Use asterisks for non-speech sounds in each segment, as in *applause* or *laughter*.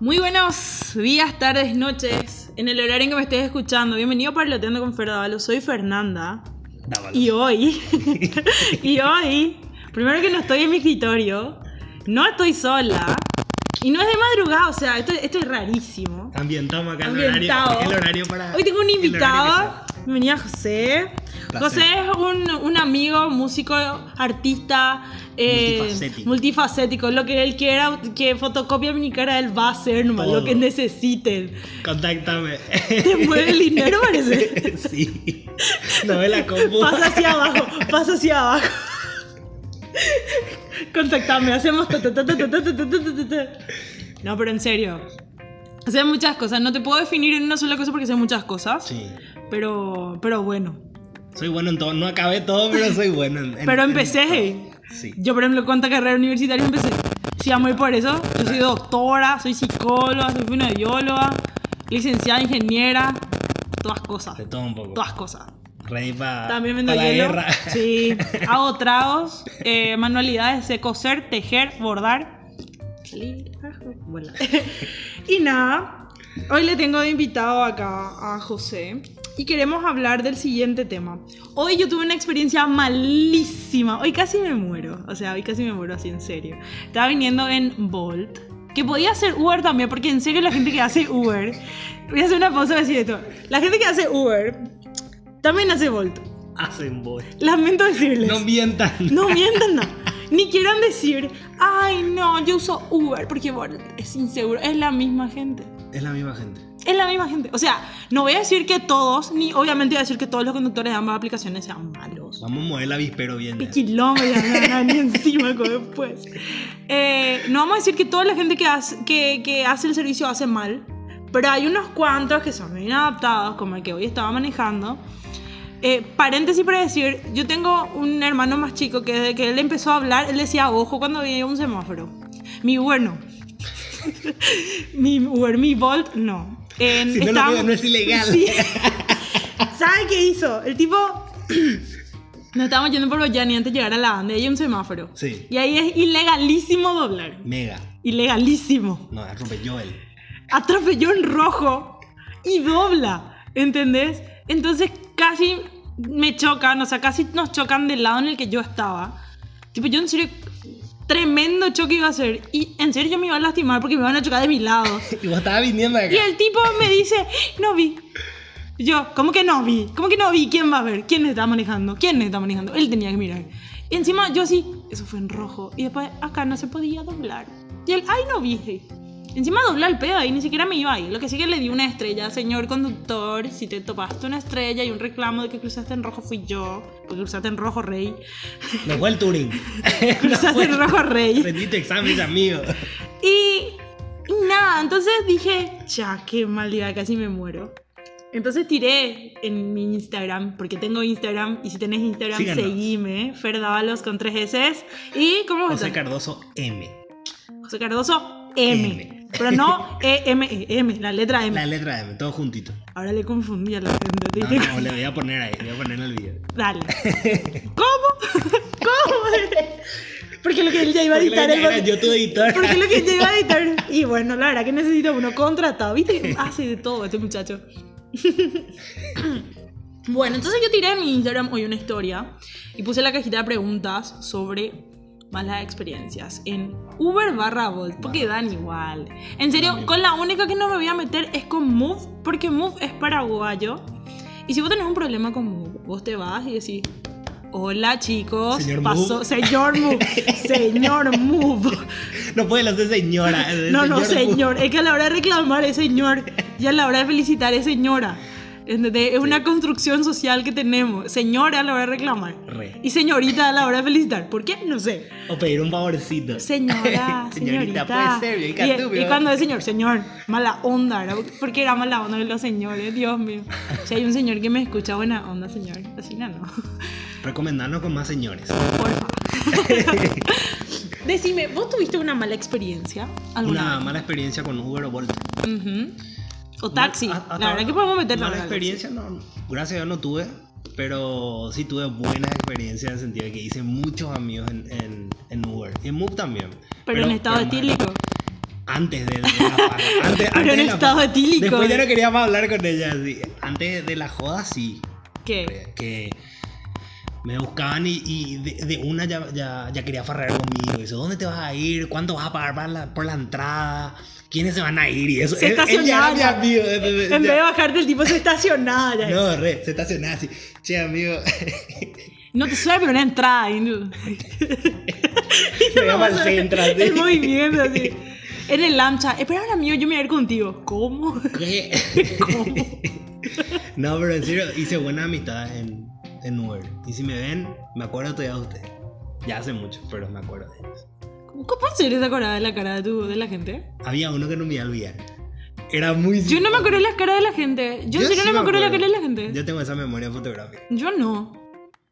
Muy buenos días, tardes, noches. En el horario en que me estés escuchando, bienvenido a Parloteando con Ferdavalo. Soy Fernanda. Dámalo. Y hoy, *laughs* y hoy, primero que no estoy en mi escritorio, no estoy sola. Y no es de madrugada, o sea, esto, esto es rarísimo. Ambientamos acá el Ambientado. horario, el horario para. Hoy tengo un el horario invitado. Bienvenida José. Placer. José es un, un, amigo, músico, artista, eh, multifacético. multifacético. Lo que él quiera, que fotocopia mi cara, él va a hacer nomás lo que necesiten. Contáctame. ¿Te mueve el dinero, parece? sí. No ve la compu. Pasa hacia abajo, pasa hacia abajo. Contactame, hacemos. No, pero en serio. Hacer muchas cosas. No te puedo definir en una sola cosa porque sé muchas cosas. Sí. Pero, pero bueno. Soy bueno en todo. No acabé todo, pero soy bueno en. en- Pero en empecé. todo. Sí. Yo, por ejemplo, cuánta carrera universitaria empecé. Sí, amo ir por eso. Yo soy doctora, soy psicóloga, soy fonoaudióloga, licenciada, ingeniera, todas cosas. De todo un poco. Todas cosas. Ready para. También vendo la hielo. guerra. Sí. *laughs* Hago tragos, eh, manualidades, sé coser, tejer, bordar. *laughs* *laughs* Y nada, hoy le tengo de invitado acá a José y queremos hablar del siguiente tema. Hoy yo tuve una experiencia malísima. Hoy casi me muero. O sea, hoy casi me muero así en serio. Estaba viniendo en Bolt. Que podía hacer Uber también, porque en serio la gente que hace Uber. Voy a hacer una pausa y decir esto. La gente que hace Uber también hace Bolt. Hacen voz. Lamento decirles. No mientan. No mientan, no. Ni quieran decir, ay, no, yo uso Uber porque Bolt es inseguro. Es la misma gente. Es la misma gente. Es la misma gente. O sea, no voy a decir que todos, ni obviamente voy a decir que todos los conductores de ambas aplicaciones sean malos. Vamos a mover el avispero bien. Me dan ni encima después. Eh, no vamos a decir que toda la gente que hace, que, que hace el servicio hace mal, pero hay unos cuantos que son bien adaptados, como el que hoy estaba manejando. Eh, paréntesis para decir, yo tengo un hermano más chico que desde que él empezó a hablar, él decía ojo cuando veía un semáforo. Mi Uber no. *laughs* mi Uber, mi Bolt no. En- Si no lo estábamos- veo, no es ilegal. Sí. ¿Sabe qué hizo? El tipo nos estábamos yendo por Boyani antes de llegar a la banda y hay un semáforo. Sí. Y ahí es ilegalísimo doblar. Mega. Ilegalísimo. No, atropelló él. Atropelló en rojo y dobla. ¿Entendés? Entonces casi me chocan, o sea, casi nos chocan del lado en el que yo estaba. Tipo, yo en serio, tremendo choque iba a ser. Y en serio yo me iba a lastimar porque me iban a chocar de mi lado. *laughs* Y vos estabas viniendo acá. Y el tipo me dice, no vi. Yo, ¿cómo que no vi? ¿Cómo que no vi? ¿Quién va a ver? ¿Quién está manejando? ¿Quién está manejando? Él tenía que mirar. Y encima yo sí, eso fue en rojo. Y después acá no se podía doblar. Y él, ay, no vi. Encima dobló el pedo y ni siquiera me iba ahí. Lo que sí que le di una estrella, señor conductor. Si te topaste una estrella y un reclamo de que cruzaste en rojo fui yo. Porque cruzaste en rojo, rey. No fue el Turing. *laughs* Cruzaste en rojo, rey. Rendiste exámenes, amigo. Y, y nada, entonces dije, ya, qué mal día, casi me muero. Entonces tiré en mi Instagram, porque tengo Instagram, y si tenés Instagram, Síganos. seguime, Ferdavalos con tres S. Y, ¿cómo José, Cardoso M. José Cardoso, M. M. Pero no E-M-E, M, la letra M. La letra M, todo juntito. Ahora le confundí a la gente. te No, no, le voy a poner ahí, le voy a poner en el video. Dale. *laughs* ¿Cómo? *laughs* ¿Cómo? Porque lo que él ya iba a Porque editar le- el era yo tu editor. Porque lo que él ya iba a editar. *laughs* Y bueno, la verdad que necesito uno contratado. ¿Viste? Hace de todo este muchacho. Bueno, entonces yo tiré en mi Instagram hoy una historia y puse la cajita de preguntas sobre malas experiencias en Uber barra Bolt, porque dan igual. En serio, con la única que no me voy a meter es con Move, porque Move es paraguayo. Y si vos tenés un problema con Move, vos te vas y decís, hola chicos, Señor pasó, Move". señor Move, *laughs* señor Move. No puede hacer señora. No, no, señor. Es que a la hora de reclamar es señor. Y a la hora de felicitar es señora. ¿Entendés? Es una construcción social que tenemos. Señora a la hora de reclamar. Re. Y señorita a la hora de felicitar. ¿Por qué? No sé. O pedir un favorcito. Señora, *laughs* señorita. puede ser, y, y cuando es señor, señor, mala onda, ¿no? Porque era mala onda de los señores, Dios mío. Si hay un señor que me escucha, buena onda, señor. Así no, no. Recomendarnos con más señores. Porfa. *laughs* Decime, ¿vos tuviste una mala experiencia? ¿Alguna Una vez? mala experiencia con Uber o Bolt. Ujú. O taxi. Mal- a- a- la verdad que podemos meterla Mala experiencia, no. Gracias a Dios no tuve. Pero sí tuve buenas experiencias en el sentido de que hice muchos amigos en, en, en Uber. Y en Move también. Pero, en estado pero etílico. Antes de, *laughs* de la. Antes, Pero antes en de la estado etílico. Después ya no quería más hablar con ella. así. Antes de la joda, sí. ¿Qué? Que me buscaban y, y de, de una ya, ya, ya quería farrear conmigo. Dice, ¿dónde te vas a ir? ¿Cuánto vas a pagar para la- por la entrada? ¿Quiénes se van a ir? Y eso. Se ya mi ya. amigo. En ya- vez de bajarte, el tipo se estacionaba ya. No, re, se estacionaba así. Che, amigo. *laughs* No te suena, pero una entrada. Y no- *laughs* Me llama al centro. así. El movimiento así. En el lancha. Espera, amigo, yo me voy a ir contigo. ¿Cómo? ¿Qué? *laughs* ¿Cómo? No, pero en serio, hice buena amistad en, en Uber. Y si me ven, me acuerdo todavía de ustedes. Ya hace mucho, pero me acuerdo de ellos. ¿Cómo serio te acordás de la cara de, tu, de la gente? Había uno que no me iba a olvidar. Era muy Yo no me acuerdo las caras de la gente. Yo, en serio sí no me acuerdo de la cara de la gente. Yo tengo esa memoria fotográfica. Yo no.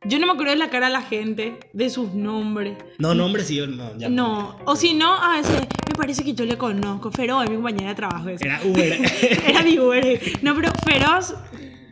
Yo no me acuerdo de la cara de la gente, de sus nombres. No, nombre sí, yo no. ya No, o si no, a veces me parece que yo le conozco. Feroz es mi compañera de trabajo. esa. Era Uber. *laughs* Era mi Uber. No, pero Feroz,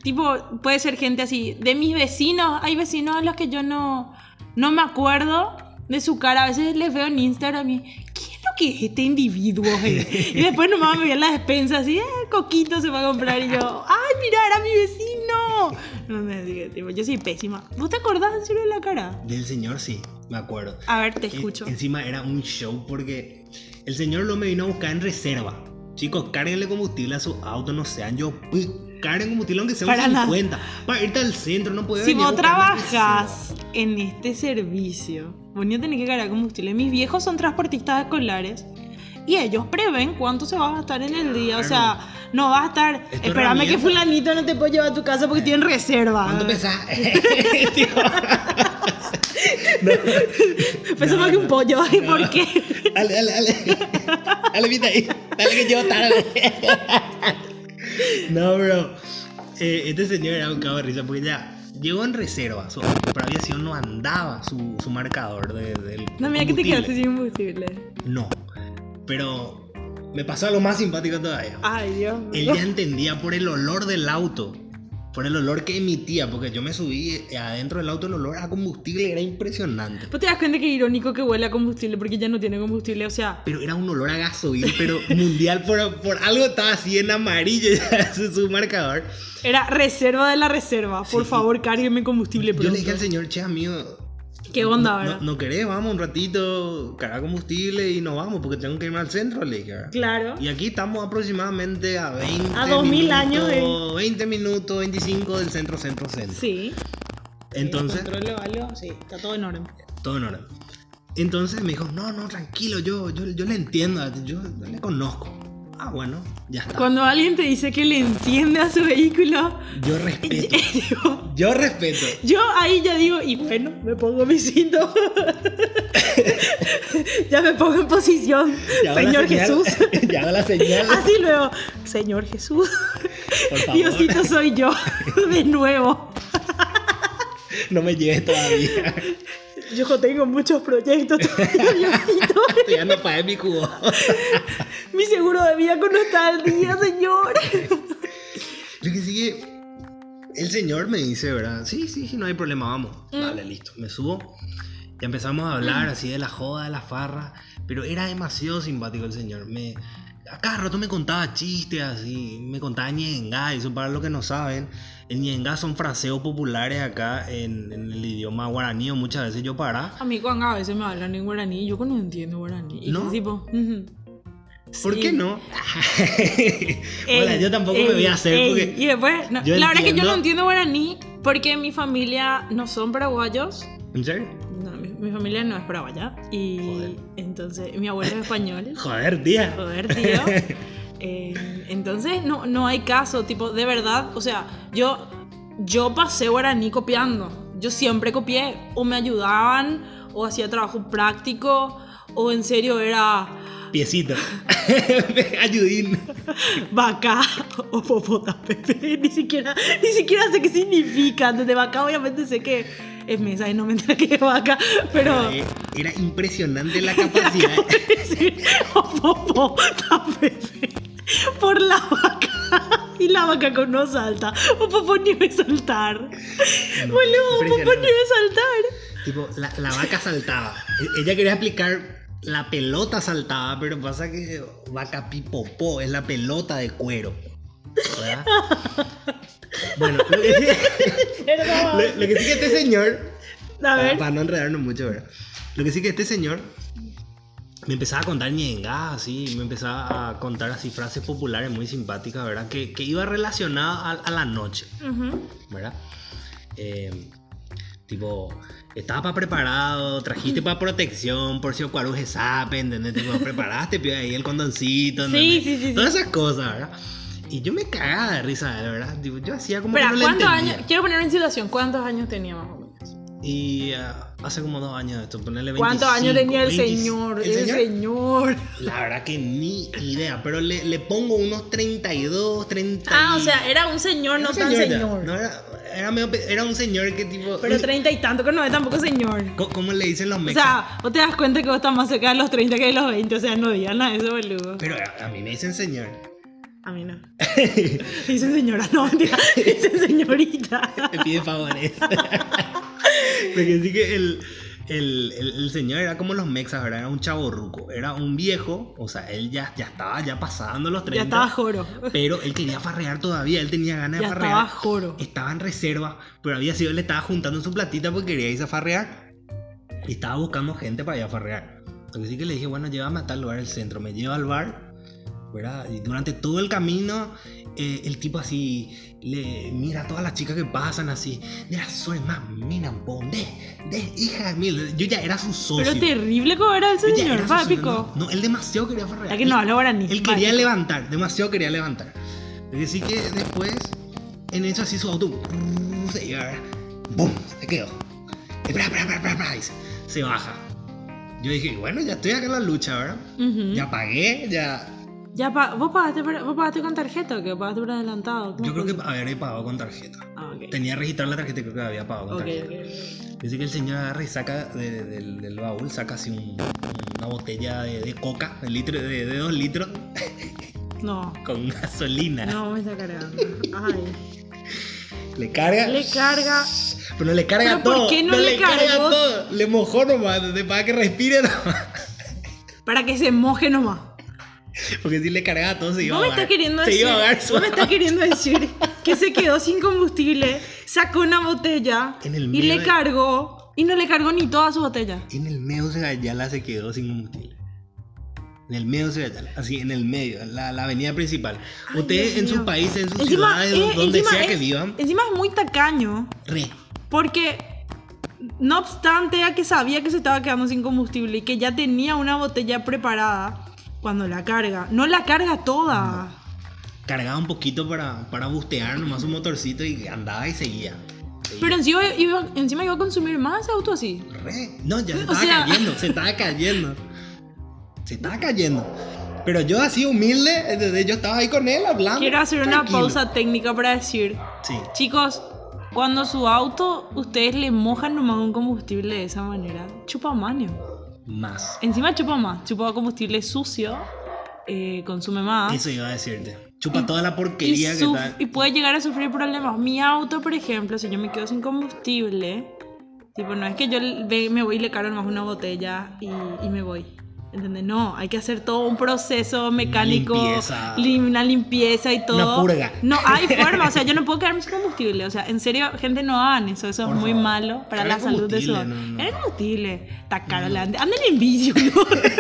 tipo, puede ser gente así. De mis vecinos, hay vecinos a los que yo no, no me acuerdo de su cara. A veces les veo en Instagram y, ¿qué es lo que es este individuo? eh?" *laughs* Y después nomás me voy a la despensa así, eh, Coquito se va a comprar. Y yo, ¡ay, mira, era mi vecino! No me digas, yo soy pésima. ¿Vos te acordás en serio de la cara? Del señor sí, me acuerdo. A ver, te En- escucho. encima era un show porque el señor lo me vino a buscar en reserva. Chicos, cárguenle combustible a su auto, no sean yo. pues, Carguen combustible aunque sea un Para nada. 50. Para irte al centro, no puedes Si vos trabajás en este servicio, vos no tenés que cargar combustible. Mis viejos son transportistas escolares y ellos prevén cuánto se va a gastar en el día. O sea, no vas a estar, espérame que fulanito no te puede llevar a tu casa porque tiene reserva. ¿Cuánto pesás? *laughs* Tío. no, Pesa No, más que un pollo. ¿Y no. por qué? dale, dale, dale. Dale, viste ahí. Dale que llevo tarde. No, bro. Eh, este señor era un cabo de risa porque ya llegó en reserva. Su, para aviación no andaba su, su marcador de, del. No, mira que te quedaste sin combustible. No. Pero me pasó algo más simpático todavía. Ay, Dios Él ya entendía por el olor del auto. Por el olor que emitía. Porque yo me subí y adentro del auto el olor a combustible era impresionante. ¿Vos te das cuenta que irónico que huele a combustible porque ya no tiene combustible? O sea, Pero era un olor a gasoil, pero mundial. Por, por algo estaba así en amarillo *laughs* ya su, su marcador. era reserva de la reserva. Por Sí. favor, cárgueme combustible Yo le dije al señor, che, amigo. ¿Qué onda, verdad? No, no querés, vamos un ratito, cargar combustible y nos vamos porque tengo que irme al centro, le dije. Claro. Y aquí estamos aproximadamente a 20 A 2000 minutos, años de- 20 minutos, 25 del centro, centro, centro. Sí. Entonces, Control o algo, sí, está todo en orden. todo en orden. Entonces me dijo, no, no, tranquilo, yo, yo, yo le entiendo, yo, yo le conozco. Ah, bueno, ya está. Cuando alguien te dice que le entiende a su vehículo, Yo respeto. *laughs* yo, Yo respeto. yo ahí ya digo, y bueno, me pongo mi cinto. ya me pongo en posición. Señor señal- Jesús. *laughs* y hago la señal. Así luego, Señor Jesús. Diosito soy yo, de nuevo. No me lleves todavía. Yo tengo muchos proyectos todavía, *laughs* Diosito. ya no pagué mi cubo. *laughs* Mi seguro de vida no está al día, señor. Lo que sigue. El señor me dice, ¿verdad? Sí, sí, sí, no hay problema, vamos. Mm. Vale, listo. Me subo. Ya empezamos a hablar así de la joda, de la farra. Pero era demasiado simpático el señor. Me, a cada rato me contaba chistes así. Me contaba ñengá. Eso para los que no saben. El ñengá son fraseos populares acá en, en el idioma guaraní. O muchas veces yo para. A mí cuando a veces me hablan en guaraní, yo no entiendo guaraní. Y ¿No? tipo. ¿Por Sí. qué no? *laughs* Ey, Hola, yo tampoco me voy a hacer ey. porque. Y después, no, la verdad es que yo no entiendo- entiendo guaraní porque mi familia no son paraguayos. ¿En serio? No, mi, mi familia no es paraguaya. Y Joder. entonces mi abuelo es español. *laughs* Joder, tía. Joder, tío. *laughs* Eh, entonces no, no hay caso, tipo, de verdad, o sea, yo, yo pasé guaraní copiando. Yo siempre copié. O me ayudaban, o hacía trabajo práctico, o en serio era Piecito. *laughs* Ayudín. vaca o popota pepe. *laughs* Ni siquiera, ni siquiera sé qué significa. Desde vaca obviamente sé que es mesa y no me entra que es vaca, pero... Eh, Era impresionante la *laughs* capacidad. decir o popota pepe por la vaca y la vaca con no salta o popó ni ve saltar boludo popó ni ve saltar tipo, la, la vaca saltaba. E- Ella quería explicar la pelota saltaba, pero pasa que vaca pipopó es la pelota de cuero. ¿verdad? *laughs* bueno, lo que, sí, *laughs* lo- lo que sí que este señor, A para, ver. para no enredarnos mucho, ¿verdad? Lo que sí que este señor me empezaba a contar ñengas, así, me empezaba a contar así frases populares muy simpáticas, ¿verdad? Que, que iba relacionada a, a la noche. ¿verdad? Eh, tipo, estaba para preparado, trajiste para protección, por si Ocuaruje sape, ¿entendés? Tipo, preparaste, pio, ahí el condoncito, Sí, ¿entendés? sí, sí, sí. Todas esas cosas, ¿verdad? Y yo me cagaba de risa, de verdad. Yo hacía como que no ¿cuántos años? Quiero poner en situación. ¿Cuántos años tenía más o menos? Y ah, hace como dos años de esto, ponerle 25, ¿Cuántos años tenía el 20, señor? ¿El señor? señor. La verdad que ni idea, pero le, le pongo unos 32, 30. Ah, o sea, era un señor, Era no un tan señor. No, era, era, medio era un señor que tipo... Pero treinta y tanto que no es tampoco señor. ¿Cómo le dicen los O mexas? sea, vos te das cuenta que vos estás más cerca de los 30 que de los 20. O sea, no digan nada de eso, boludo. Pero a, a mí me dicen señor. A mí no. *laughs* Dicen señora, no, mentira. *laughs* Dicen señorita. Me pide favores. *laughs* Porque sí que el, el, el, el señor era como los mexas, ¿verdad? Era un chavo ruco. Era un viejo, o sea, él ya, ya estaba ya pasando los 30. Ya estaba joro. Pero él quería farrear todavía, él tenía ganas de farrear. estaba joro. Estaba en reserva, pero había sido, le estaba juntando su platita porque quería irse a farrear. Y estaba buscando gente para ir a farrear. Lo que le dije, bueno, llévame a tal lugar, el centro. Me lleva al bar, ¿verdad? Y durante todo el camino, eh, el tipo así, le mira a todas las chicas que pasan así. Mira, soy más mina, de, de hija mil. Yo ya era su socio. Pero terrible como era el señor, pápico. No, no, él demasiado quería farrear. Que no habla guaraní. Él quería levantar, demasiado quería levantar. Decir, que después, en eso así su auto, se. ¡Bum! Se quedó. Espera, espera, espera, espera, espera, dice. Se baja. Yo dije, bueno, ya estoy acá en la lucha, ¿verdad? Ujú. Ya pagué, ya. Ya pa- ¿Vos, pagaste por, ¿Vos pagaste con tarjeta o qué? ¿Pagaste por adelantado? ¿Cómo Yo creo que había pagado con tarjeta. Ah, ok. Tenía registrada la tarjeta y creo que había pagado con tarjeta. ok, ok. Dice que el señor agarra y saca de- de- del, del baúl, saca así un- una botella de, de coca, de, litro, de, dos litros, *laughs* No, con gasolina. no me está cargando. Ay. Le carga. Le carga. Pero le carga ¿Pero por todo. qué no le carga todo. Le mojó nomás, para que respire nomás. Para que se moje nomás. *laughs* Porque si le cargaba todo se iba a me ahogar. estás queriendo se decir. iba a ahogar Vos me estás queriendo decir que se quedó sin combustible, sacó una botella En el y le de- cargó. Y no le cargó ni toda su botella. En el medio de Gayala se quedó sin combustible. En el medio de Gayala, así en el medio, la, la avenida principal. Ay, Ustedes en sus países, en sus Encima, ciudades, eh, donde sea que es- vivan, Encima es muy tacaño. re. Porque, no obstante a que sabía que se estaba quedando sin combustible y que ya tenía una botella preparada, cuando la carga, no la carga toda. Cargaba un poquito para, para bustear nomás un motorcito y andaba y seguía. Seguía. Pero encima iba, encima iba a consumir más auto así. Re. No, ya se *laughs* estaba sea- cayendo, se estaba cayendo. Se estaba cayendo. Pero yo así humilde, ¿entendés? yo estaba ahí con él hablando. Quiero hacer una pausa técnica para decir, Sí. chicos, cuando su auto ustedes le mojan nomás un combustible de esa manera, chupa manio. Más. Encima chupa más, chupa combustible sucio, eh, consume más. Eso iba a decirte. Chupa toda la porquería que está. y puede llegar a sufrir problemas. Mi auto, por ejemplo, si yo me quedo sin combustible, tipo, no es que yo me voy y le cargo nomás una botella y, y me voy. ¿Entendés? No, hay que hacer todo un proceso mecánico, Limpieza. lim- una limpieza y todo. Una purga. No hay forma, o sea, yo no puedo quedarme sin combustible. O sea, en serio, gente, no hagan eso, eso Por es muy favor. malo para la salud de su no, no. Era combustible, está caro, le ande- anden en bici, ¿no? anden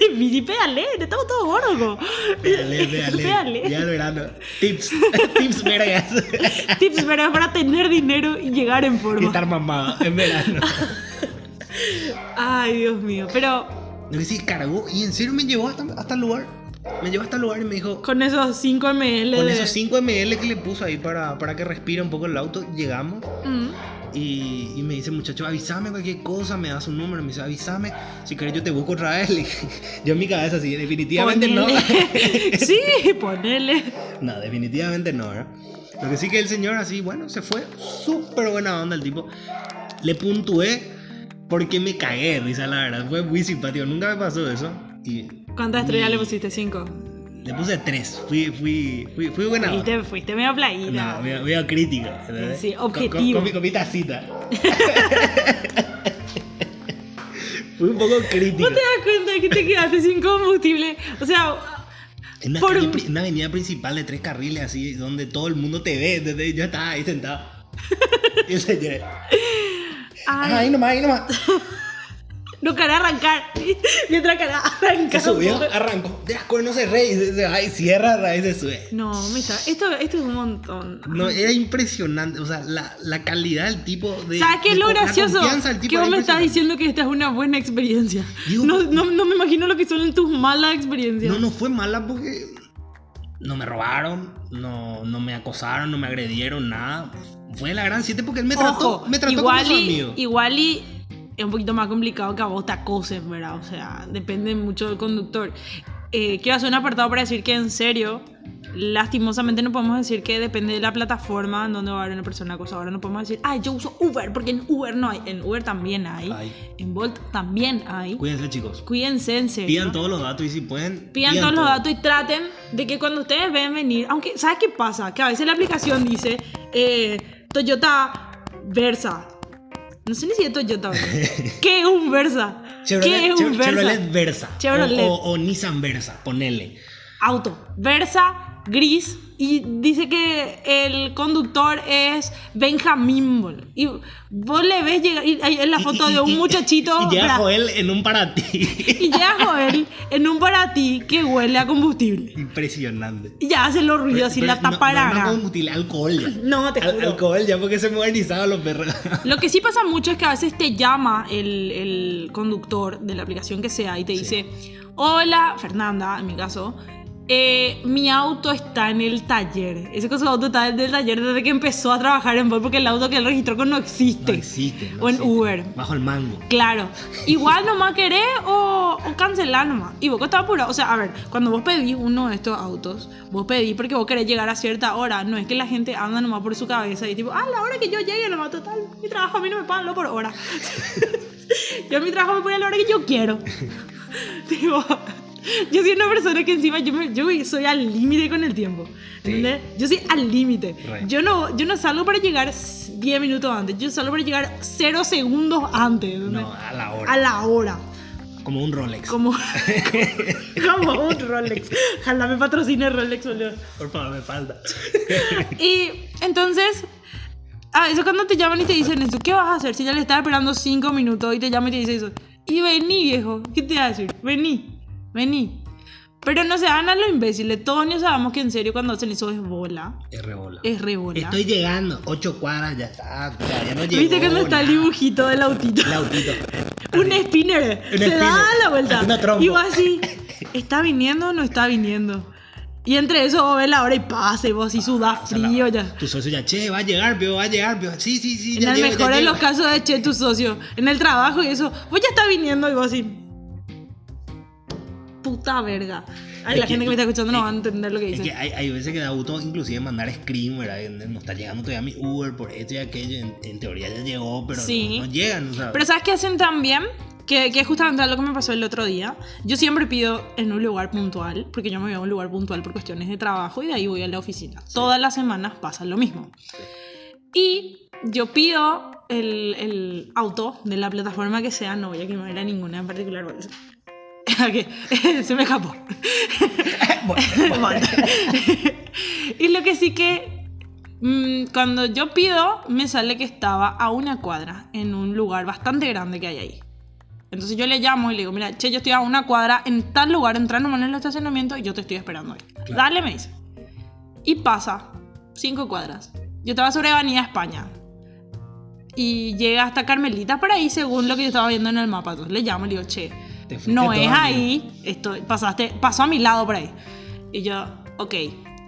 *laughs* en bici, pedale, estamos todos gordos. Véale, véale. Véale. Ya el verano. Tips. *laughs* Tips vergas. Tips pero para tener dinero y llegar en y forma. estar mamado en verano. *laughs* Ay, Dios mío. Pero Lo que sí, cargó y en serio me llevó hasta, hasta el lugar. Me llevó hasta el lugar y me dijo, con esos 5 ml con de... esos 5 ml que le puso ahí para, para que respire un poco el auto, llegamos Mm. y, y me dice, muchacho, avísame cualquier cosa, me da su número, me dice, avísame, si querés yo te busco otra vez. *laughs* Yo en mi cabeza así, definitivamente no. Ponele. *laughs* sí, ponele. no, definitivamente no, ¿verdad? Lo que sí que el señor así, bueno, se fue súper buena onda el tipo. Le puntué porque me cagué, de risa, la verdad. Fue muy simpático, nunca me pasó eso. Y ¿Cuántas estrellas y le pusiste? 5. Le puse tres, fui, fui, fui, fui buena. Fuiste, fuiste medio playita. No, veo, veo crítico. ¿entendés? Sí, Con- con- objetivo. Con, mi, con mi tacita. *laughs* Fue un poco crítico. ¿No te das cuenta que te quedaste sin combustible? O sea, En una, Por- calle una avenida principal de tres carriles así, donde todo el mundo te ve, yo estaba ahí sentado. *laughs* Y el señor, ay, "Ah, ahí nomás, ahí nomás. *laughs* no quería arrancar. *laughs* Mientras quería arrancar. Se subió, arrancó. De las no se re y se, se va y cierra y se sube. No, está. Esto, esto es un montón. No, era impresionante, o sea, la, la calidad del tipo de... ¿Sabes qué es lo gracioso? Que vos me estás diciendo que esta es una buena experiencia. Digo, No, no, no me imagino lo que son tus malas experiencias. No, no fue mala porque no me robaron, no, no me acosaron, no me agredieron, nada. Fue la gran siete porque él me trató, Ojo, me trató igual como su y, amigo. igual y es un poquito más complicado que a vos te acosen, ¿verdad? O sea, depende mucho del conductor. Eh, quiero hacer un apartado para decir que en serio, lastimosamente no podemos decir que depende de la plataforma en donde va a haber una persona acosadora. No podemos decir, ay, yo uso Uber, porque en Uber no hay. En Uber también hay. Ay. En Bolt también hay. Cuídense chicos. Cuídense en serio. Pidan todos los datos y si pueden... Pidan todos los todo. datos y traten de que cuando ustedes ven venir, aunque, ¿sabes qué pasa? Que a veces la aplicación dice eh, Toyota Versa. No sé ni si es Toyota. *laughs* ¿Qué es un Versa? Chevrolet, ¿Qué es un Versa? Chevrolet Versa. Chevrolet. O, o- o Nissan Versa, ponele. Auto. Versa, gris. Y dice que el conductor es Benjamín. bol. Y vos le ves llegar. Y en la foto y- de un muchachito. Y llega Joel en un para ti. y llega Joel en un para ti que huele a combustible. Impresionante. Y ya hace los ruidos así, la no- taparara. No, no, combustible, alcohol ya. No, te Al- juro. alcohol ya porque se modernizaban los perros. *laughs* Lo que sí pasa mucho es que a veces te llama el, el conductor de la aplicación que sea y te Sí. dice, hola, Fernanda, en mi caso, eh, mi auto está en el taller. Ese con su auto está en el taller desde que empezó a trabajar en Bolt porque el auto que él registró con no existe. No existe. no o en existe. Uber. Bajo el mango. Claro, igual nomás querés o, o cancelar nomás. Y vos que estás apurado. O sea, a ver, cuando vos pedís uno de estos autos, vos pedís porque vos querés llegar a cierta hora. No es que la gente anda nomás por su cabeza y tipo, ah, la hora que yo llegue nomás, total. Mi trabajo a mí no me pagan por hora. *laughs* yo mi trabajo me pone a la hora que yo quiero. *laughs* tipo, yo soy una persona que encima yo, me- yo soy al límite con el tiempo. Sí. Yo soy al límite. Yo no, yo no salgo para llegar 10 minutos antes, yo salgo para llegar 0 segundos antes. No, a la hora. A la hora. Como un Rolex. Como, *laughs* como un Rolex. Ojalá me patrocine Rolex, boludo. Por favor, me falta. *laughs* Y entonces, a veces cuando te llaman y te dicen eso, ¿qué vas a hacer? Si ya le estás esperando 5 minutos y te llama y te dice eso. Y vení, viejo. ¿Qué te va a decir? Vení, vení. Pero no se hagan a lo imbéciles. Todos ya sabemos que en serio cuando hacen eso es bola. Es rebola. Es re bola. Estoy llegando. Ocho cuadras, ya está. Ya, ya no llegó. ¿Viste cuando está el dibujito del autito? El autito. *laughs* Un spinner. Un se spinner. da la vuelta. Una trompa. Y vos así, ¿está viniendo o no está viniendo? Y entre eso vos ves la hora y pasa y vos así sudás O sea, la- frío ya. Tu socio ya, che, va a llegar, pio, va a llegar, pio. Sí, sí, sí. En ya el llego, ya mejor de llego. los casos de che, tu socio, en el trabajo y eso, vos ya está viniendo y vos así. Puta verga. Ay, Es la que- gente que me está escuchando no va a entender lo que Es dice. que hay, hay veces que da gusto inclusive mandar screen, ¿verdad? No está llegando todavía mi Uber por esto y aquello. En, en teoría ya llegó, pero Sí. no, no llegan. Sea, Pero ¿sabes qué hacen también? Que, que es justamente lo que me pasó el otro día. Yo siempre pido en un lugar puntual, porque yo me voy a un lugar puntual por cuestiones de trabajo y de ahí voy a la oficina. Todas las semanas pasa lo mismo. Y yo pido el, el auto de la plataforma que sea, no voy a quemar a ninguna en particular. *laughs* *laughs* Se me escapó. *laughs* Bueno. y lo que sí que mm, cuando yo pido me sale que estaba a una cuadra en un lugar bastante grande que hay ahí. Entonces yo le llamo y le digo, mira, che, yo estoy a una cuadra en tal lugar, entra nomás en el estacionamiento y yo te estoy esperando ahí. Claro. Dale, me dice. Y pasa, cinco cuadras. Yo estaba sobre Avenida España. Y llega hasta Carmelita por ahí, según lo que yo estaba viendo en el mapa. Entonces le llamo y le digo, che, no es ahí, esto, pasaste, pasó a mi lado por ahí. Y yo, ok.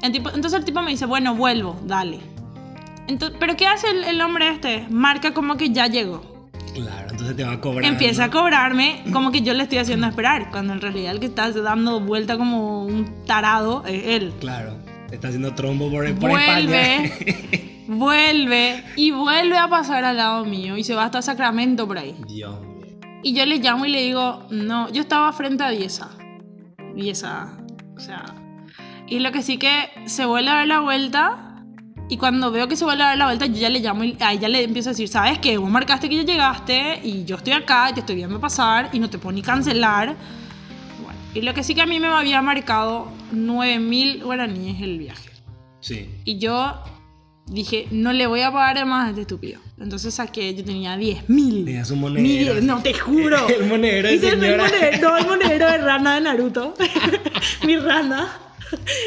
El tipo- entonces el tipo me dice, bueno, vuelvo, dale. Entonces, ¿Pero qué hace el, el hombre este? Marca como que ya llegó. Claro, entonces te va a cobrar. Empieza a cobrarme como que yo le estoy haciendo esperar, cuando en realidad el que está dando vuelta como un tarado es él. Claro, está haciendo trombo por, por Vuelve. España. Vuelve y vuelve a pasar al lado mío y se va hasta Sacramento por ahí. *laughs* Dios. Y yo le llamo y le digo, no, yo estaba frente a Dieza. Dieza, o sea. Y lo que sí que se vuelve a dar la vuelta Y cuando veo que se vuelve a dar la vuelta, yo ya le llamo y a ella le empiezo a decir, ¿sabes qué? Vos marcaste que ya llegaste y yo estoy acá y te estoy viendo pasar y no te puedo ni cancelar. Bueno, y lo que sí que a mí me había marcado 9000 guaraníes el viaje. Sí. Y yo dije, no le voy a pagar más a este estúpido. Entonces saqué, yo tenía 10.000. Tenías un Mi monedero. diez- No, te juro. *laughs* El monedero de el señora. monedero, no, el monedero de rana de Naruto. *laughs* mi rana.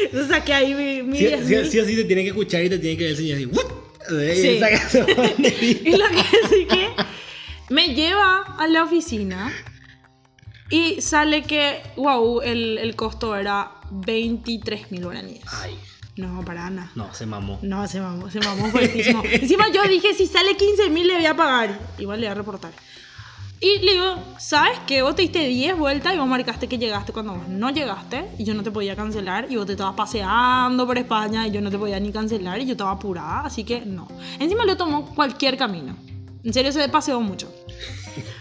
Entonces saqué ahí mi, mi Sí, 10.000. sí, sí o sí te tiene que escuchar y te tiene que ver el señor así. "What?" Y Sí. saca su monerito. *laughs* Y lo que sí que me lleva a la oficina y sale que, wow, el, el costo era 23 mil guaraníes. Ay, No, para nada. no, se mamó. No, se mamó, se mamó fuertísimo. *laughs* Encima yo dije, si sale 15 mil le voy a pagar. Igual le voy a reportar. Y le digo, ¿sabes qué? Vos te diste 10 vueltas y vos marcaste que llegaste cuando vos no llegaste y yo no te podía cancelar y vos te estabas paseando por España y yo no te podía ni cancelar y yo estaba apurada, así que no. Encima le tomó cualquier camino. En serio se paseó mucho.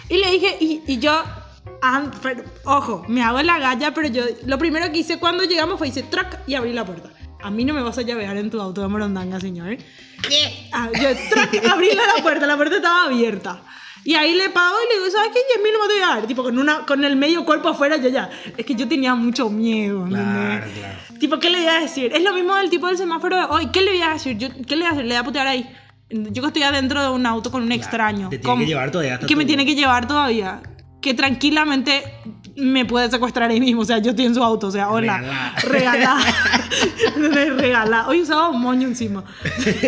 Y le dije, y, y yo, ah, pero, ojo, me hago la galla, pero yo lo primero que hice cuando llegamos fue hice track y abrí la puerta. A mí no me vas a llavear en tu auto de morondanga, señor. ¿Qué? Ah, yo *laughs* la puerta, la puerta estaba abierta. Y ahí le pago y le digo, ¿sabes qué? 10 mil no te voy a dar. Tipo, con, una, con el medio cuerpo afuera, yo ya. Es que yo tenía mucho miedo. Claro, claro. Tipo, ¿qué le voy a decir? Es lo mismo del tipo del semáforo de hoy. ¿Qué le voy a decir? Yo, ¿Qué le voy a hacer? Le voy a putear ahí. Yo que estoy adentro de un auto con un extraño. te tiene que llevar todavía hasta Que me tiene que llevar todavía. Que tranquilamente me puede secuestrar ahí mismo. O sea, yo estoy en su auto. O sea, hola. Regalá. Regalá. *laughs* *laughs* Regalá. Hoy usaba un moño encima.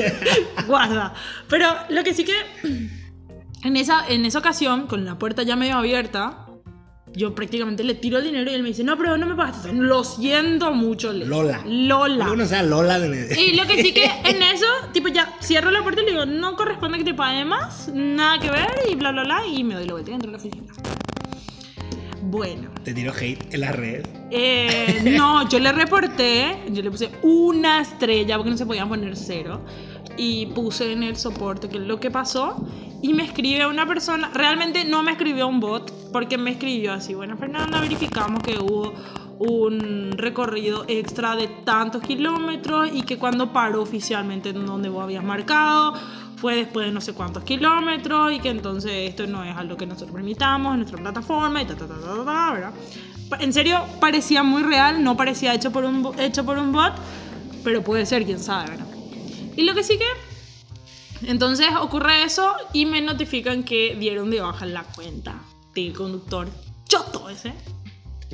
*laughs* Guarda. Pero lo que sí que... En esa, en esa ocasión, con la puerta ya medio abierta, yo prácticamente le tiro el dinero y él me dice, no, pero no me pagaste. Lo siento mucho. Lola. Lola. No sea Lola de... Y lo que sí que en eso, tipo, ya cierro la puerta y le digo, no corresponde que te pague más, nada que ver, y bla, bla, bla, y me doy la vuelta y entro a la oficina. Bueno, Te tiro hate en las redes. eh, *laughs* no, yo le reporté, yo le puse una estrella porque no se podían poner cero, y puse en el soporte que es lo que pasó, y me escribe una persona, realmente no me escribió un bot, porque me escribió así, bueno, Fernanda, verificamos que hubo un recorrido extra de tantos kilómetros y que cuando paró oficialmente en donde vos habías marcado fue después de no sé cuántos kilómetros y que entonces esto no es algo que nosotros permitamos en nuestra plataforma y ta ta ta ta, ta, ta, ¿verdad? En serio, parecía muy real, no parecía hecho por un, hecho por un bot, pero puede ser, quién sabe, ¿verdad? Y lo que sí que entonces ocurre eso y me notifican que dieron de baja la cuenta del conductor choto ese.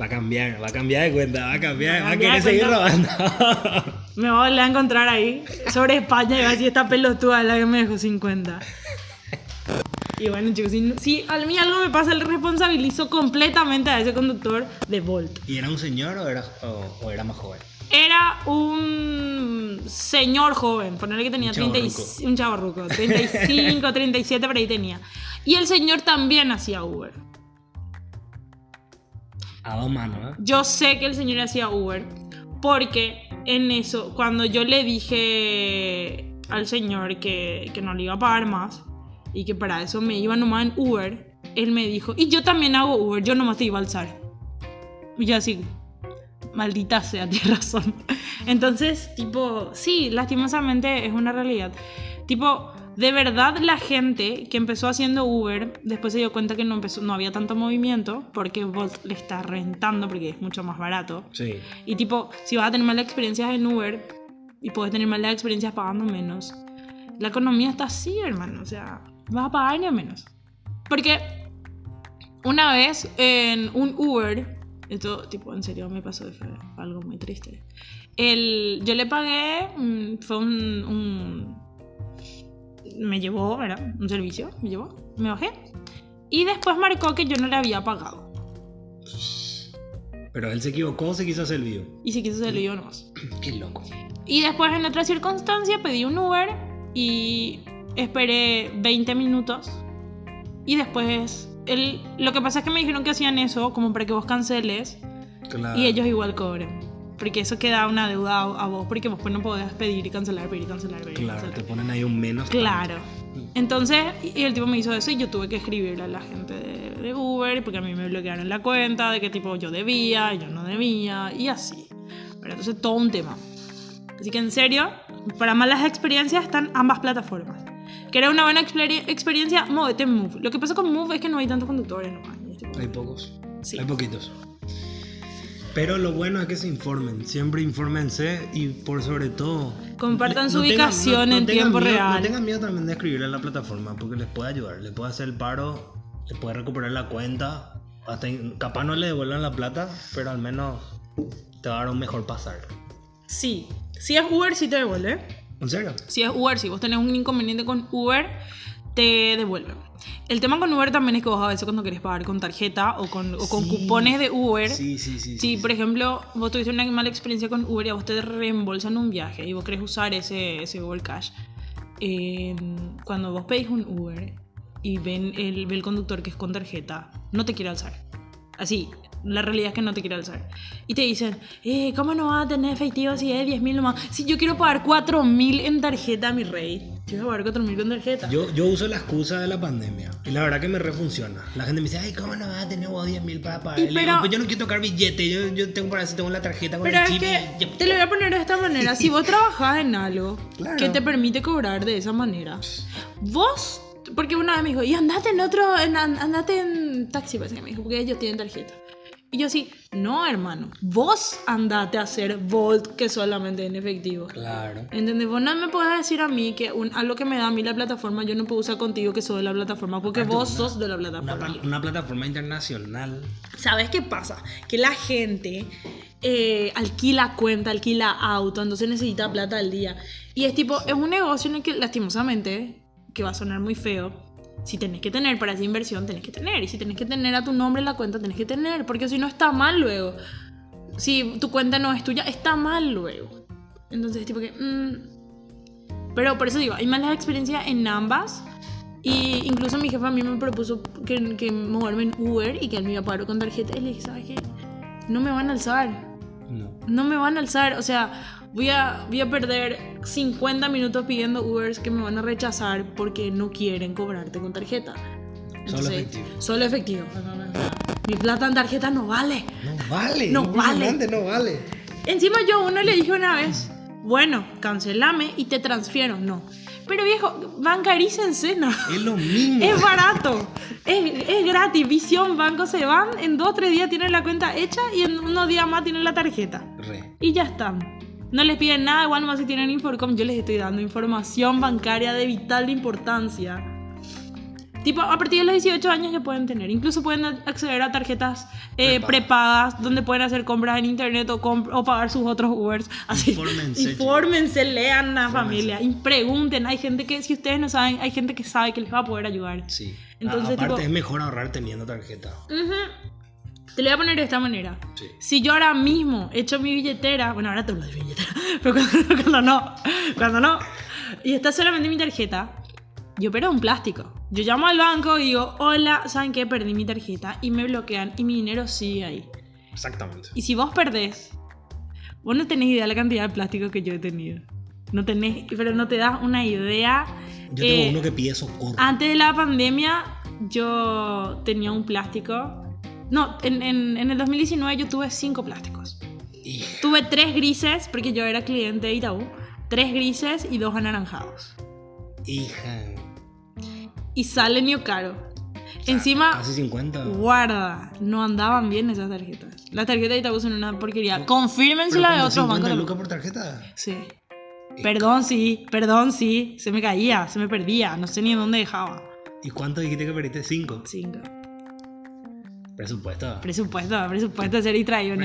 Va a cambiar, va a cambiar de cuenta, va a cambiar, Va va a a querer cambiar de seguir robando. *laughs* Me voy a volver a encontrar ahí sobre España y va a decir esta pelotuda la que me dejó 50. Y bueno, chicos, si, si a mí algo me pasa, le responsabilizo completamente a ese conductor de Volt. ¿Y era un señor o era, o, o era más joven? Era un señor joven, ponerle que tenía Un 30 y- un chavarruco, 35, 37 por ahí tenía. Y el señor también hacía Uber. A dos manos, ¿eh? Yo sé que el señor hacía Uber porque en eso, cuando yo le dije al señor que, que no le iba a pagar más y que para eso me iba nomás en Uber, él me dijo, y yo también hago Uber, yo nomás te iba a alzar. Y yo así, maldita sea, *laughs* tienes razón. Entonces, tipo, sí, lastimosamente es una realidad. Tipo, de verdad la gente que empezó haciendo Uber, después se dio cuenta que no, empezó, no había tanto movimiento porque Bolt le está rentando porque es mucho más barato. Sí. Y tipo, si vas a tener malas experiencias en Uber y puedes tener malas experiencias pagando menos, la economía está así, hermano. O sea, vas a pagar ni a menos. Porque una vez en un Uber, esto tipo en serio me pasó, fue algo muy triste. El, yo le pagué, mm, fue un, un- Me llevó, ¿verdad? Un servicio, me llevó, me bajé. Y después marcó que yo no le había pagado. Pero él se equivocó, se quiso hacer el vivo. Y si quiso se lo dio nomás. *clears throat* Qué loco. Y después en otra circunstancia pedí un Uber y esperé 20 minutos. Y después, el, lo que pasa es que me dijeron que hacían eso como para que vos canceles Claro. y ellos igual cobren. Porque eso queda una deuda a, vos porque vos pues no podés pedir y cancelar, pedir y cancelar, pedir Claro, cancelar. te ponen ahí un menos. Claro. Entonces, y el tipo me hizo eso y yo tuve que escribirle a la gente de, de Uber porque a mí me bloquearon la cuenta de que tipo yo debía, yo no debía y así. Pero entonces todo un tema. Así que en serio, para malas experiencias están ambas plataformas. ¿Querés una buena exper- experiencia? Móvete en Move. Lo que pasa con Move es que no hay tantos conductores nomás. Hay pocos. Sí. Hay poquitos. Pero lo bueno es que se informen. Siempre infórmense y por sobre todo. Compartan su tengan- ubicación en tiempo miedo- real. No tengan miedo también de escribirle a la plataforma porque les puede ayudar. Les puede hacer el paro, les puede recuperar la cuenta. Hasta, capaz no le devuelvan la plata, pero al menos te va a dar un mejor pasar. Sí. Si es Uber, sí te devuelve. ¿En serio? Si es Uber, si vos tenés un inconveniente con Uber, te devuelven. El tema con Uber también es que vos a veces cuando querés pagar con tarjeta o con, o con Sí. cupones de Uber, Sí, sí, sí. si por ejemplo vos tuviste una mala experiencia con Uber y a vos te reembolsan un viaje y vos querés usar ese, ese Uber Cash, eh, cuando vos pedís un Uber y ven el, ve el conductor que es con tarjeta, no te quiere alzar. Así, la realidad es que no te quiere alzar. Y te dicen, eh, ¿cómo no vas a tener efectivo si es 10 mil nomás? Si yo quiero pagar 4 mil en tarjeta, mi rey. A pagar 4 mil con tarjeta. Yo, yo uso la excusa de la pandemia y la verdad que me refunciona. La gente me dice, ay, ¿cómo no vas a tener vos 10 mil para pagar? Y Le digo, pero- pues yo no quiero tocar billete, yo, yo tengo para eso, tengo la tarjeta con Pero el es chip. que y ya- te lo voy a poner de esta manera. Si vos *laughs* trabajás en algo Claro. que te permite cobrar de esa manera, vos, porque una vez me dijo, y andate en otro, en- an- andate en taxi, parece que me dijo, porque ellos tienen tarjeta. Y yo así, no, hermano, vos andate a hacer Volt que solamente en efectivo. Claro. ¿Entendés? Vos no me puedes decir a mí que un, algo que me da a mí la plataforma, yo no puedo usar contigo que soy de la plataforma, porque Aparte, vos una- sos de la Una, plataforma. pla- una plataforma internacional. ¿Sabes qué pasa? Que la gente eh, alquila cuenta, alquila auto, entonces necesita plata al día. Y es tipo, es un negocio en el que lastimosamente, que va a sonar muy feo, si tenés que tener para esa inversión, tenés que tener. Y si tenés que tener a tu nombre en la cuenta, tenés que tener. Porque si no está mal luego. Si tu cuenta no es tuya, está mal luego. Entonces es tipo que... mm. Pero por eso digo, hay malas experiencias en ambas. Y incluso mi jefa a mí me propuso que, que moverme en Uber y que él me iba a pagar con tarjeta. Y le dije, ¿sabes qué? No me van a alzar. No. No me van a alzar. O sea, voy a, voy a perder 50 minutos pidiendo Ubers que me van a rechazar porque no quieren cobrarte con tarjeta. Solo efectivo. Solo efectivo. Mi plata en tarjeta no vale. No vale. No vale. No vale. Encima yo a uno le dije una vez, bueno, cancelame y te transfiero. No. Pero viejo, bancarícense, no. Es lo mismo. Es barato, es, es gratis. Visión, banco se van, en dos o tres días tienen la cuenta hecha y en unos días más tienen la tarjeta. Re. Y ya están. No les piden nada, igual nomás si tienen Inforcom, yo les estoy dando información bancaria de vital importancia. Tipo, a partir de los 18 años ya pueden tener. Incluso pueden acceder a tarjetas eh, Prepagas. donde pueden hacer compras en internet o, o pagar sus otros Ubers. Así, Infórmense, Infórmense, lean la familia y pregunten. Hay gente que, si ustedes no saben, hay gente que sabe que les va a poder ayudar. Sí. Entonces, A- aparte tipo- es mejor ahorrar teniendo tarjeta. Ujú. Te lo voy a poner de esta manera. Sí. Si yo ahora mismo echo mi billetera, bueno, ahora tengo mi billetera, *laughs* pero cuando, cuando no, cuando no, y está solamente mi tarjeta, yo pero un plástico. Yo llamo al banco y digo, hola, ¿saben qué? Perdí mi tarjeta y me bloquean y mi dinero sigue ahí. Exactamente. Y si vos perdés, vos no tenés idea de la cantidad de plástico que yo he tenido. No tenés, pero no te das una idea. Yo tengo Eh, uno que pide socorro. antes de la pandemia, yo tenía un plástico. No, en, en- en el 2019 yo tuve cinco plásticos. Hija, Tuve tres grises, porque yo era cliente de Itaú. Tres grises y dos anaranjados. hija. Y sale Nio Caro. O sea, Encima, Casi 50. guarda, no andaban bien esas tarjetas. Las tarjetas de Itaú son una porquería. Confírmense la de otros 50 bancos. lucas por tarjeta. Sí. Perdón, sí, perdón, sí. Se me caía, se me perdía. No sé ni en dónde dejaba. ¿Y cuánto dijiste que perdiste? 5. Cinco. Presupuesto. Presupuesto, presupuesto ser distraído.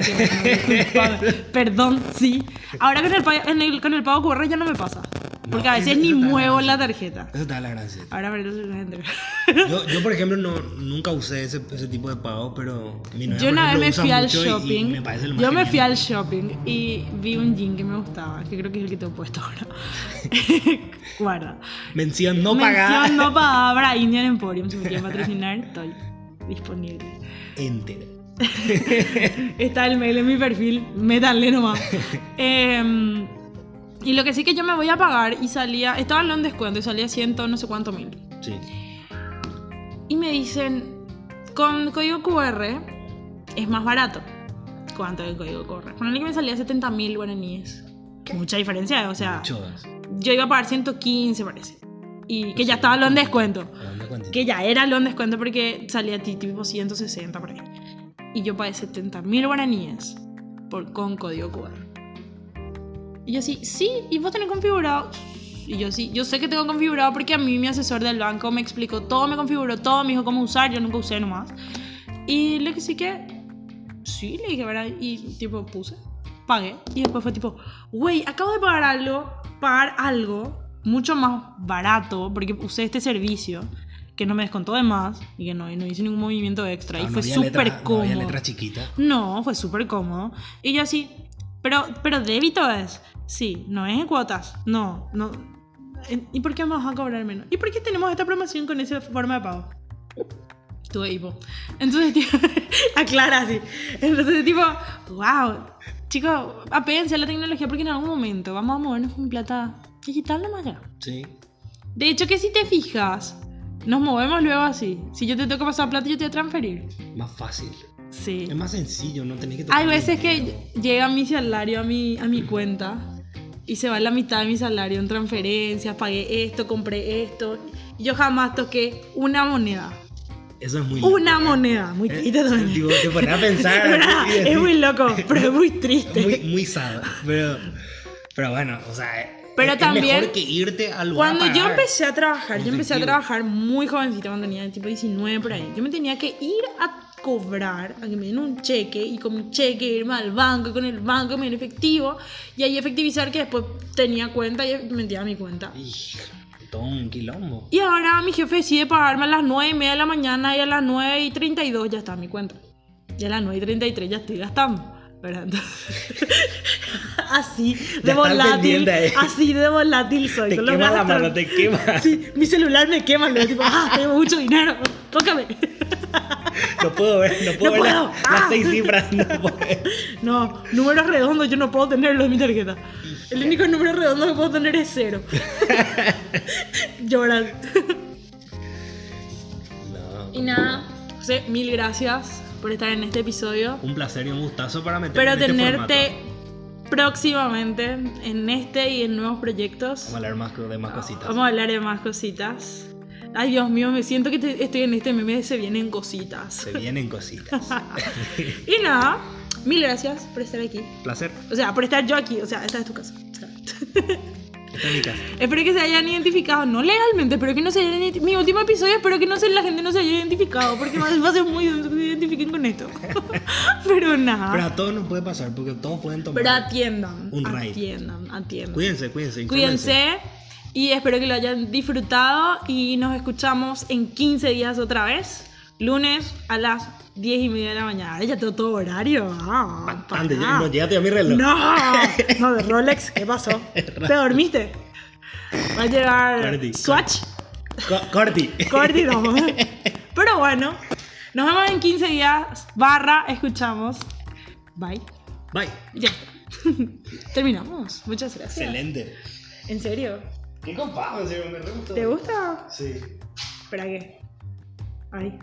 Perdón, sí. Ahora con el, pa- en el- con el pago QR ya no me pasa. Porque No, a veces ni muevo ganancia. la tarjeta. Eso da la gracia. Ahora pero eso. Yo, yo, por ejemplo, no, nunca usé ese, ese tipo de pago, pero mi novia, Yo una vez me fui al shopping. me Yo me fui genial. al shopping y vi un jean que me gustaba, que creo que es el que te he puesto ahora. *laughs* Guarda. Mención no Mención pagada. no pagada para Indian Emporium. Si me quieren patrocinar, *laughs* estoy disponible. Enter. *laughs* Está el mail en mi perfil, métanle nomás. *laughs* Em, y lo que sí que yo me voy a pagar y salía, estaba en un descuento y salía ciento no sé cuánto mil. Sí. Y me dicen, con código QR es más barato. ¿Cuánto el código QR? Con el que me salía 70 mil guaraníes. Mucha diferencia, o sea, Muchos. yo iba a pagar 115, parece. Y que ya estaba lo en descuento. Que ya era lo en descuento porque salía tipo 160 por ahí. Y yo pagué 70 mil guaraníes por, con código QR. Y yo sí, sí, y vos tenés configurado. Y yo sí, yo sé que tengo configurado porque a mí mi asesor del banco me explicó todo, me configuró todo, me dijo cómo usar, yo nunca usé nomás. Y le dije sí que, sí, le dije, ¿verdad? Y tipo puse, pagué. Y después fue tipo, güey, acabo de pagar algo, pagar algo mucho más barato porque usé este servicio que no me descontó de más y que no, y no hice ningún movimiento extra. Ah, y no fue había súper letra- No cómodo. había letra chiquita. No, fue súper cómodo. Y yo así, pero, pero débito es. Sí, no es en cuotas. No, no. ¿Y por qué vas a cobrar menos? ¿Y por qué tenemos esta promoción con esa forma de pago? Tuve hipo. Entonces, *laughs* tipo, aclara así. Entonces, tipo, wow. Chicos, apéguense a la tecnología porque en algún momento vamos a movernos con plata digital nomás ya. Sí. De hecho, que si te fijas, nos movemos luego así. Si yo te tengo que pasar plata, yo te voy a transferir. Más fácil. Sí. Es más sencillo, no tenés que tocar Hay veces que llega mi salario a mi, a mi cuenta y se va la mitad de mi salario en transferencias, pagué esto, compré esto. Y yo jamás toqué una moneda. Eso es muy Una loco, ¿eh? moneda. Muy Eh, triste también. Tipo, te pones a pensar. *laughs* Es verdad, muy loco, pero es muy triste. muy, muy sad. Pero, pero bueno, o sea. Pero es, también, mejor que irte al. Cuando a yo empecé a trabajar, yo empecé a trabajar muy jovencita, cuando tenía tipo 19 por ahí. Yo me tenía que ir a cobrar, a que me den un cheque y con mi cheque irme al banco y con el banco me den efectivo y ahí efectivizar que después tenía cuenta y metía mi cuenta. Ij, todo un quilombo. Y ahora mi jefe decide pagarme a las 9 y media de la mañana y a las 9 y 32 ya está mi cuenta. Y a las 9 y 33 ya estoy gastando. Entonces, *laughs* así de volátil. Así de volátil soy. Te quema la mano, te quema. Sí, mi celular me quema, luego tipo, ah, tengo mucho dinero, tócame. No puedo ver, no *laughs* puedo No ver puedo. las, las Ah. seis cifras. No *laughs* puedo ver. No, números redondos yo no puedo tenerlos en mi tarjeta. El único número redondo que puedo tener es cero. Lloran. No. Y nada, José, mil gracias por estar en este episodio. Un placer y un gustazo para meterme Pero en este tenerte formato. próximamente en este y en nuevos proyectos. Vamos a hablar más de más cositas. Vamos a hablar de más cositas. Ay, Dios mío, me siento que te- estoy en este meme de se vienen cositas. Se vienen cositas. *laughs* Y nada, mil gracias por estar aquí. placer. O sea, por estar yo aquí. O sea, esta es tu casa. Esta es mi casa. *laughs* espero que se hayan identificado, no legalmente, pero que no se hayan Mi último episodio, espero que no se, la gente no se haya identificado, porque va a ser muy identifiquen con esto. *laughs* pero nada. Pero a todos nos puede pasar porque todos pueden tomar. Pero atiendan. Un raid. atiendan, atiendan. Cuídense, cuídense. infórmense. Cuídense y espero que lo hayan disfrutado y nos escuchamos en 15 días otra vez, lunes a las 10 y media de la mañana. Ya tengo todo horario. Ah, pará. no, a mi reloj. No, *laughs* no, de Rolex, ¿qué pasó? *laughs* ¿Te dormiste? Va a llegar Corti, Swatch, Co- Corti. Corti, no. Pero bueno, nos vemos en 15 días, barra, escuchamos. Bye. Bye. Ya. *laughs* Terminamos. Muchas gracias. Excelente. ¿En serio? Qué en serio, me re gustó. ¿Te gusta? Sí. Espera, ¿qué? Ahí.